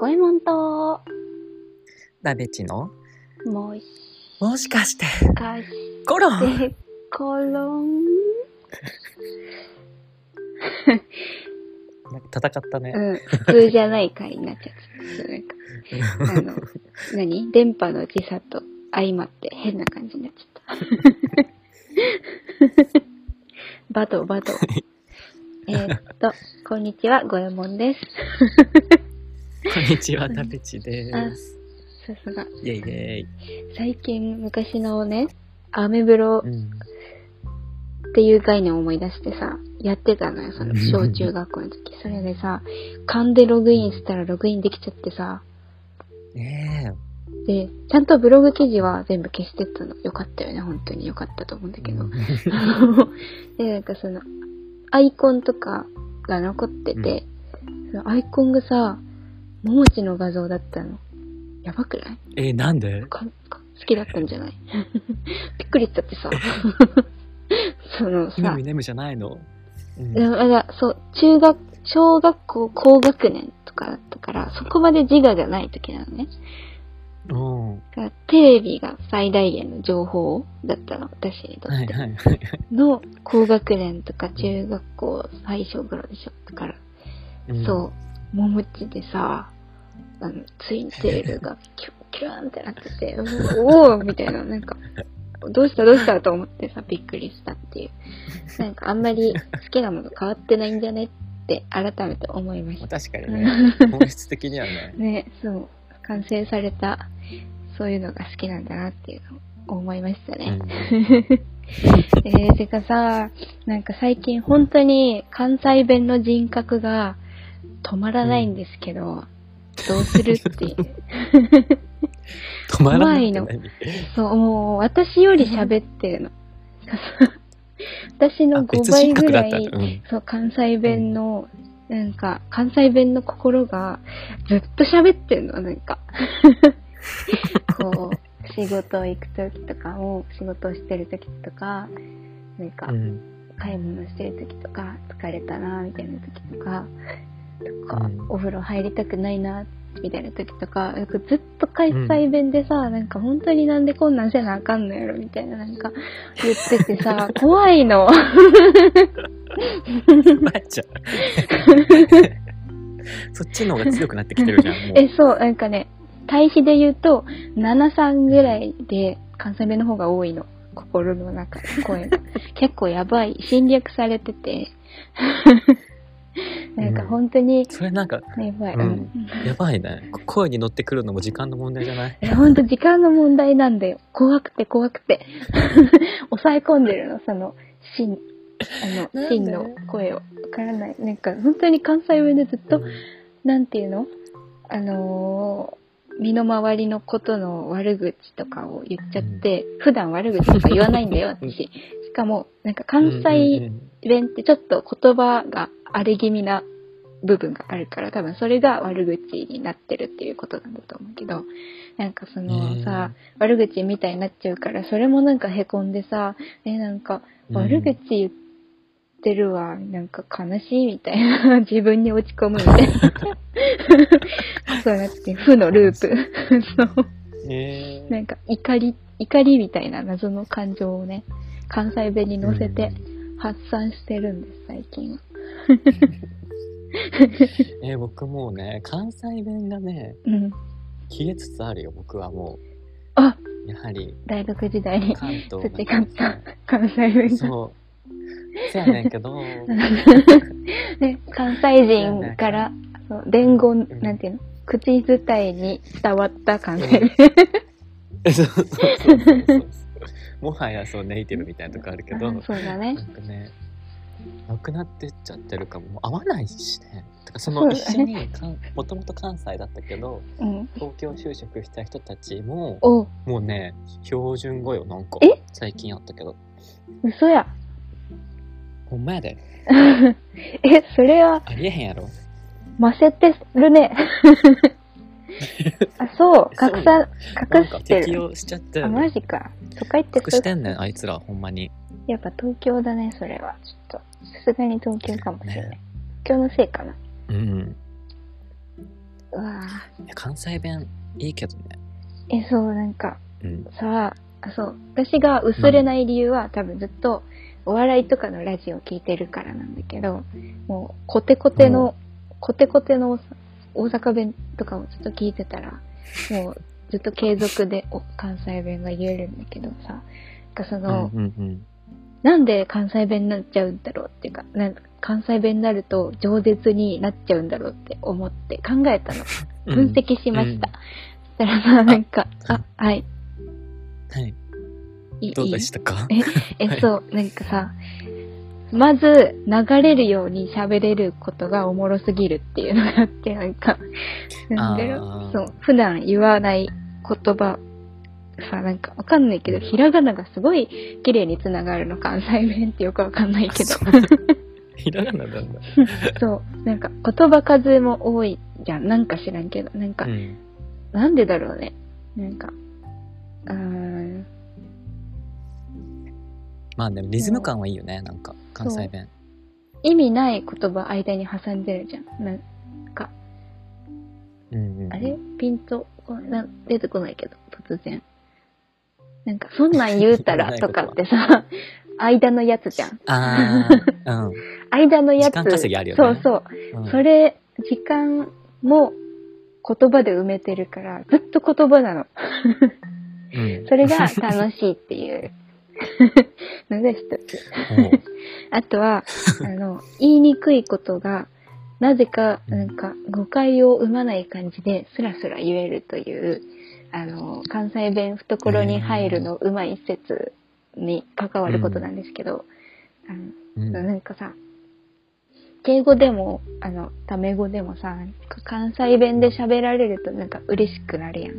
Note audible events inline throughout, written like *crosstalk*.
五右衛門と、なべちの？もしもしかして、か *laughs* しコロン？て、コロン。なんか戦ったね。うん、普通じゃない回になっちゃった。なんか、あの、*laughs* 何？電波の時差と相まって変な感じになっちゃった。*laughs* バトバト。えーっと、こんにちは、五右衛門です。こんにちは、なべちであす。さすが。イェイイェイ。最近昔のね、アメブロうん。っていう概念を思い出してさ、やってたのよ、そのうん小中学校の時。それでさ、勘でログインしたらログインできちゃってさ、ねで、ちゃんとブログ記事は全部消してったの。よかったよね、本当によかったと思うんだえ。けど。う *laughs* んで、なんかその、アイコンとかが残ってて、そのアイコンがさ、ももちの画像だったの。やばくない？えー、なんで？かか好きだったんじゃない？*laughs* びっくりしちゃってさ。*laughs* そのねさむ、ねむじゃないの？うんいや、あいやそう、中学、小学校高学年とかだったから、そこまで自我がない時なのね。うん。だからテレビが最大限の情報だったの、私にとって。はいはいはい。の高学年とか中学校最初頃でしょ。だから、うんそう、ももちでさ、あの、ツインテールが *laughs* キュンキュンってなってて、おおーみたいな、なんか、どうしたどうしたと思ってさ、びっくりしたっていう。なんかあんまり好きなもの変わってないんじゃねって改めて思いましまあた。確かにね。*laughs* 本質的にはね。ね、そう、完成された、そういうのが好きなんだなっていうのを思いましたね。うん *laughs* えー、てかさ、なんか最近本当に関西弁の人格が止まらないんですけど、どうするっていう。*laughs* 止まらないのそう、もう私より喋ってるの。私のあ、5別倍ぐらい。うん。そう、関西弁の、なんか、関西弁の心がずっと喋ってるの、なんか。*laughs* こう、仕事行くときとかも、仕事をしてるときとか、なんかう、ん。買い物してるときとか、疲れたな、みたいなときとか、とか、うんお風呂入りたくないな、みたいなときとか、なんかずっと関西弁でさ、なんか本当になんでこんなんせなあかんのやろ、みたいななんか *laughs* 言っててさ、怖いの。なっちゃう。そっちの方が強くなってきてるじゃん。*laughs* え、そう、なんかね、対比で言うと、7、3ぐらいで関西弁の方が多いの。心の中で声が。*laughs* 結構やばい。侵略されてて。*laughs* なんか本当に、それなんか、やばい。ううんん。やばいね。声に乗ってくるのも時間の問題じゃない？*laughs* え、ほんと時間の問題なんだよ。怖くて怖くて。*laughs* 抑え込んでるの、その、真、あの、真の声を。わからない。なんか、本当に関西弁でずっと、うんなんていうの？あのー身の回りのことの悪口とかを言っちゃって、普段悪口とか言わないんだよ、うん私。しかも、なんか関西弁ってちょっと言葉が荒れ気味な部分があるから、多分それが悪口になってるっていうことなんだと思うけど、なんかそのさ、悪口みたいになっちゃうから、それもなんか凹んでさ、え、なんかうん悪口言ってるわ、なんか悲しいみたいな、*laughs* 自分に落ち込むみたいな。*laughs* そうなって、負のループ。そう。えーなんか怒り、怒りみたいな謎の感情をね、関西弁に乗せて発散してるんです、最近は。*laughs* えー僕もうね、関西弁がね、うん。消えつつあるよ、僕はもあ、う。やはり、大学時代に関培った関西弁が。そう。せやねんけど、*laughs* ね、関西人から、そう伝言、うんなんていうの？口伝いに伝わった関西弁。そうそうそうそうそう。もはやそうネイティブみたいなとこあるけど、うんそうだねな。んかね、なくなってっちゃってるかも。合わないしね。てかその一緒にかん、もともと関西だったけど、うん。東京就職した人たちも、おもうね、標準語よ、なんかえ？最近あったけど。嘘や。ほんまやで。*laughs* え、それは、ありえへんやろ。ませてるね。あ、そう、隠さ、隠してる。適用しちゃってあ、マジか。都会って隠してんねん、あいつら、ほんまに。やっぱ東京だね、それは。ちょっと、さすがに東京かもしれない。ね東京のせいかな。うん。うわいや関西弁いいけどね。ーえ、そう、なんか、うん。さあ、そう、私が薄れない理由は多分ずっとお笑いとかのラジオを聞いてるからなんだけど、もうコテコテの、コテコテの大阪弁とかをずっと聞いてたら、もうずっと継続でお関西弁が言えるんだけどさ、かその、うんうんなんで関西弁になっちゃうんだろうっていうか、なんか関西弁になると饒舌になっちゃうんだろうって思って考えたの。うん。分析しました。そしたらまあなんか、あ、はい。うん。はい。いい？どうでしたか？え、*laughs* はいそう、なんかさ、まず流れるように喋れることがおもろすぎるっていうのがあって、なんか、なんだろそう、普段言わない言葉、さ、なんかわかんないけど、ひらがながすごい綺麗につながるの、関西弁ってよくわかんないけど。ひらがななんだ。*laughs* そう、なんか言葉数も多いじゃん、なんか知らんけど、なんか、うん。なんでだろうね。なんか、うー。ん、まあでもリズム感はいいよね、なんか、関西弁。意味ない言葉間に挟んでるじゃん。なんか、うんうん。あれ？ピンと出てこないけど、突然。なんか、そんなん言うたら *laughs* とかってさ、間のやつじゃん。ああ、うん。*laughs* 間のやつ。時間稼ぎあるよねそうそう。うんそれ、時間も言葉で埋めてるから、ずっと言葉なの。うん。*laughs* それが楽しいっていう *laughs* あとは、あの、言いにくいことが、なぜか、なんか、誤解を生まない感じで、スラスラ言えるという、あの、関西弁懐に入るのうまい説に関わることなんですけど、あのうん。なんかさ、敬語でも、あの、タメ語でもさ、関西弁で喋られるとなんか嬉しくなるやん。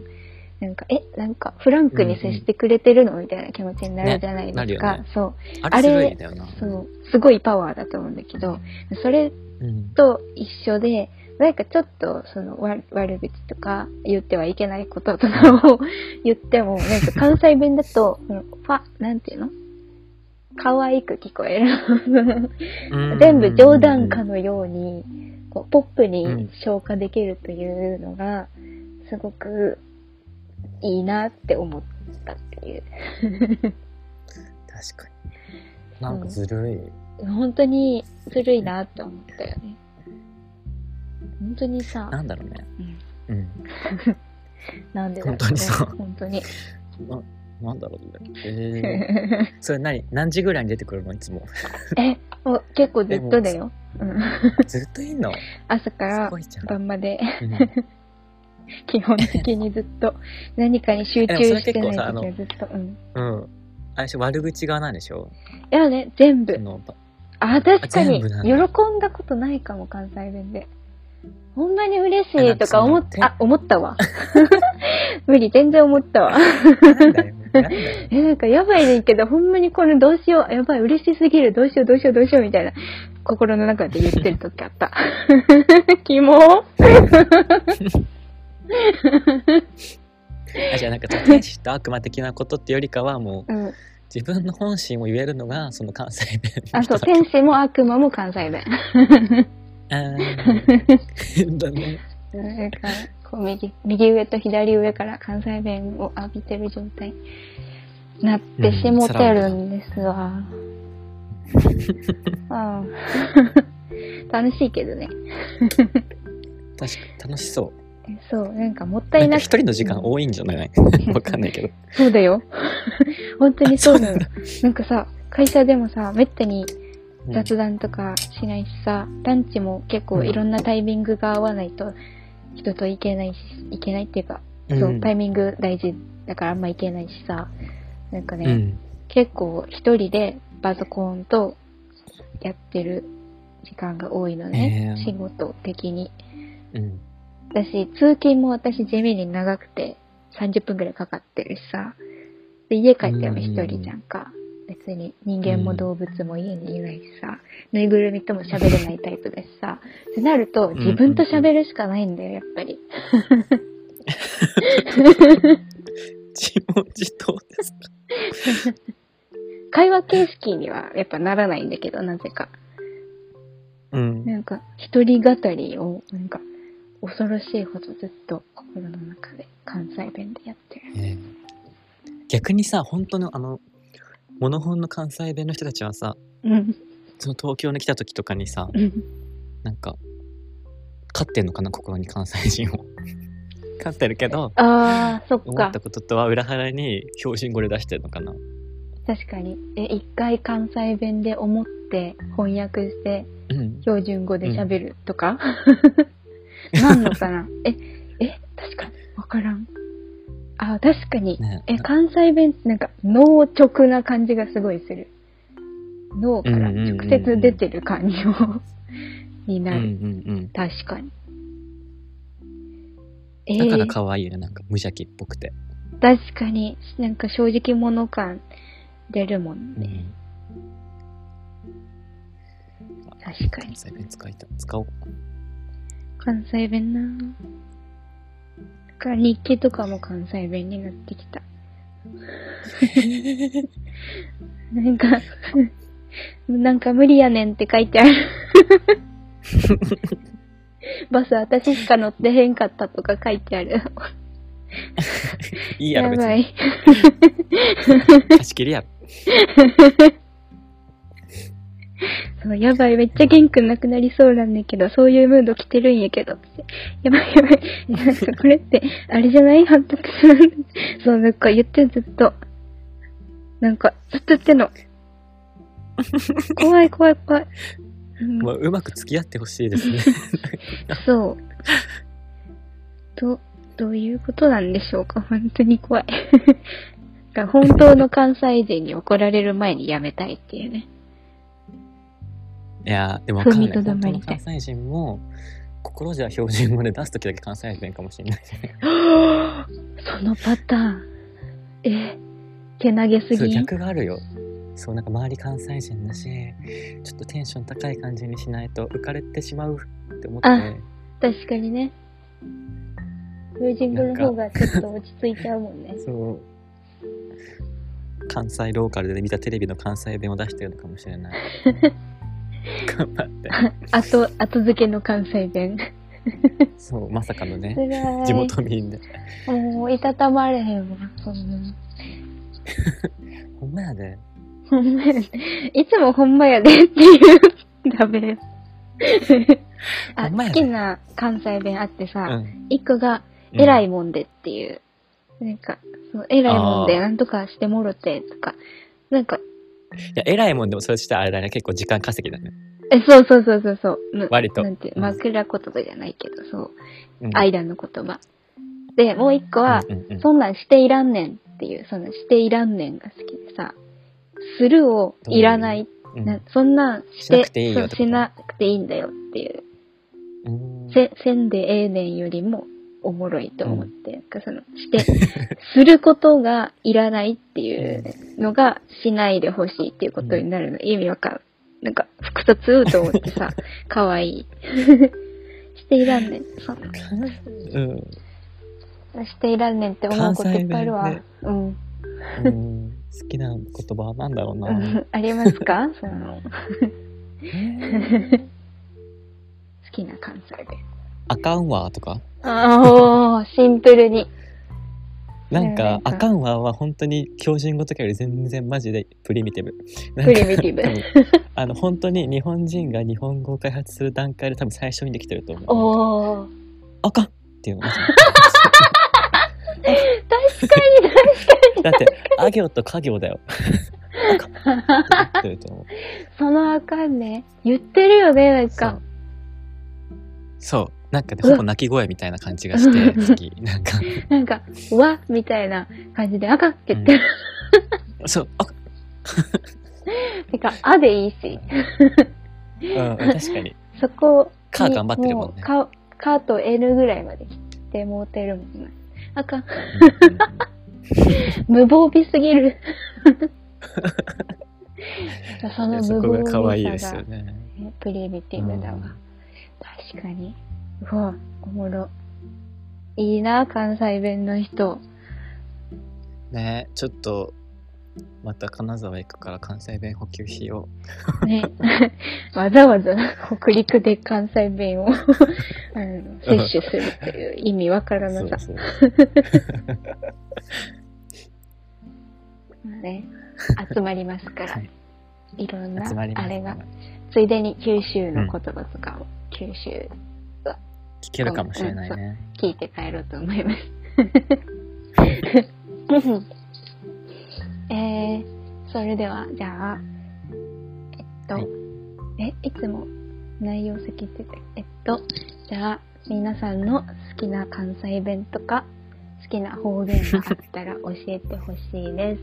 なんか、え、なんかフランクに接してくれてるの？みたいな気持ちになるじゃないですか。ねそう。あれ。そう。すごいパワーだと思うんだけど、それうん。と一緒で、なんかちょっと、その、悪悪口とか、言ってはいけないこととかを *laughs* 言っても、なんか関西弁だと、そのファ、なんていうの？可愛く聞こえる。うん全部冗談かのように、こうポップにうん消化できるというのが、すごくいいなって思ったっていう。確かに。なんかずるい。本当にずるいなって思ったよね。本当にさ、なんだろうね。うんうん。*laughs* なんでだろうね本当にそう本当に。ななんだろうね。えー、*laughs* それ何何時ぐらいに出てくるの？いつも。え、もう結構ずっとだよ。うん、ずっといんの？*laughs* 朝から。晩まで、うん *laughs* 基本的にずっと何かに集中してない結構さあの時はずっと。うん。うん。あれ悪口側なんでしょ？いやね、全部あ、確かに、喜だんだことないかも、関西弁で。ほんまに嬉しいとか思っあ、思ったわ。*laughs* 無理、全然思ったわ。*laughs* え、なんかやばいねんけど、ほんまにこれどうしよう、やばい、嬉しすぎる、どうしよう、どうしよう、どうしよう、みたいな、心の中で言ってる時あった。キモ *laughs* あじゃあなんか天使と悪魔的なことってよりかはもううん。自分の本心を言えるのがその関西弁のあ、そう、天使も悪魔も関西弁。あー変だね。だから、こう右、右上と左上から関西弁を浴びてる状態になってしもてるんですわ。うん。*laughs* 楽しいけどね。*laughs* 確かに楽しそそう、なんかもったいなく一人の時間多いんじゃない？*laughs* わかんないけど。そうだよ。*laughs* 本当にそうだよあそう。なんかさ、会社でもさ、めったにうん雑談とかしないしさ、ランチも結構いろんなタイミングが合わないと人といけないし、いけないっていうか、そうう、んタイミング大事だからあんまいけないしさ、なんかね、うん。結構一人でパソコンとやってる時間が多いのね、へー仕事的に。うん。私、通勤も私地味に長くて30分くらいかかってるしさ。で、家帰っても一人じゃんか。別に人間も動物も家にいないしさ。ぬいぐるみとも喋れないタイプだしさ。ってなると自分と喋るしかないんだよ、やっぱり。自問自答ですか？会話形式にはやっぱならないんだけど、なぜか。うん。なんか、一人語りを、なんか、恐ろしいほどずっと心の中で関西弁でやってる。ね逆にさ本当のあのモノホンの関西弁の人たちはさうん。その東京に来た時とかにさうんなんか勝ってんのかな心に関西人を *laughs* 勝ってるけどああ、そっか思った。こととは裏腹に標準語で出してるのかな確かに。え、一回関西弁で思って翻訳してうん標準語で喋るとか、なんのかな？*laughs* え、え、確かに。わからん。あ、確かに。ねえ、関西弁ってなんか、脳直な感じがすごいする。脳から直接出てる感じを、*laughs* にうんうなる。んうん確かに。えだからー、可愛いよねなんか無邪気っぽくて、確かに、なんか正直者感出るもんね。うん、確かに関。西弁使いた使おう関西弁なぁ。だから日記とかも関西弁になってきた。*laughs* なんか、なんか無理やねんって書いてある。*laughs* バス私しか乗ってへんかったとか書いてある。*laughs* いいやろ別にやばい。貸し切りやろそう、やばい、めっちゃ元気なくなりそうなんだけど、そういうムード来てるんやけど。やばいやばい。なんかこれって、あれじゃない？反復する。そう、なんか言ってずっと。なんか、ずっと言ってんの。怖い怖い怖い。うんもううまく付き合ってほしいですねそう。ど、どういうことなんでしょうか？本当に怖い。*laughs* 本当の関西人に怒られる前にやめたいっていうね。いやーでもわかんない。踏みとど本当のまりたい。関西人も心じゃ標準語で出す時だけ関西弁かもしれない。*laughs* そのパターン。え、けなげすそうぎん逆があるよ。そうなんか周り関西人だしちょっとテンション高い感じにしないと浮かれてしまうって思って。あ確かにね。標準語の方がちょっと落ち着いちゃうもんね。そう。関西ローカルで見たテレビの関西弁を出してるのかもしれない *laughs* 頑張って *laughs* あと、後付けの関西弁。*laughs* そうまさかのね。*laughs* 地元民でもう、いたたまれへんわ。そんな。ほんまやでほんまやで。いつもほんまやでっていう。ダメ。あ、好きな関西弁あってうさ、ん一、個が、うん偉いもんでっていう。なんか、そう、偉いもんでなんとかしてもろてとか。なんか、いや偉いもんでもそれしたらあれだね結構時間稼ぎだねえ、そうそうそうそうそう。む割となんて枕言葉じゃないけど、そう。うん間の言葉。で、もう一個は、うんうんうんそんなんしていらんねんっていう、そのしていらんねんが好きでさ、するをいらない。うんなそんなんしてしなくていいよってことそうしなくていいんだよっていう。うんせ、せんでええねんよりもおもろいと思って、なんかその、して、*laughs* することがいらないっていうのがしないでほしいっていうことになるの、意味わかんなんか、複雑と思ってさ、*laughs* かわい。い。*laughs* していらんねん。そんなう。んしていらんねんって思うこといっぱいあるわ。関西うん。うん。好きな言葉はなんだろうな、うん。ありますか？その、好きな関西弁。あかんわとか？ああ、シンプルに。なんか、あかんわは本当に標準語とかより全然マジでプリミティブ。プかリミティブ。あの、本当に日本人が日本語を開発する段階で多分最初にできてると思う。あかんっていうの。マジで確かにだって、あ行と家行だよ。*laughs* そのあかんね。言ってるよね、なんそかう。。そう。なんかね、ほぼ鳴き声みたいな感じがして、好き。なんか、なんか、わみたいな感じで、あかんって言ってる。そう、あ、てか、あでいいし。うん、確かに。そこに。か頑張ってるもんねうか、かと N ぐらいまで切ってもうてるもんね。あかん。無防備すぎる。そのそこが無防可愛いで備さがすよね。ねプリミティブだわ。うん確かに。うわ、おもろ。いいな、関西弁の人。ねちょっと、また金沢行くから関西弁補給しよね。*laughs* わざわざ北陸で関西弁を *laughs* あの摂取するという意味わかう。らなさ。そう *laughs* ね、集まりますから、はいい、ろんなあれが、ついでに九州の言葉とかを、九州聞けるかもしれないね。聞いて帰ろうと思います。*laughs* えー、それでは、じゃあ、えっと、はいえ、いつも内容先言ってて、えっと、じゃあ、皆さんの好きな関西弁とか、好きな方言があったら教えてほしいです。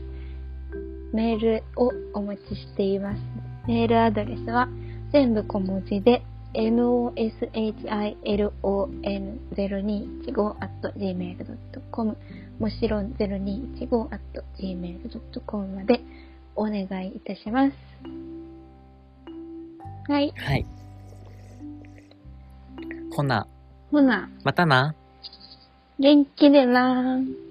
*laughs* メールをお待ちしています。メールアドレスは全部小文字で moshilon0215-gmail.com もちろん 0215-gmail.com までお願いいたします。はい。はい。ほな、ほな、またな。元気でなー。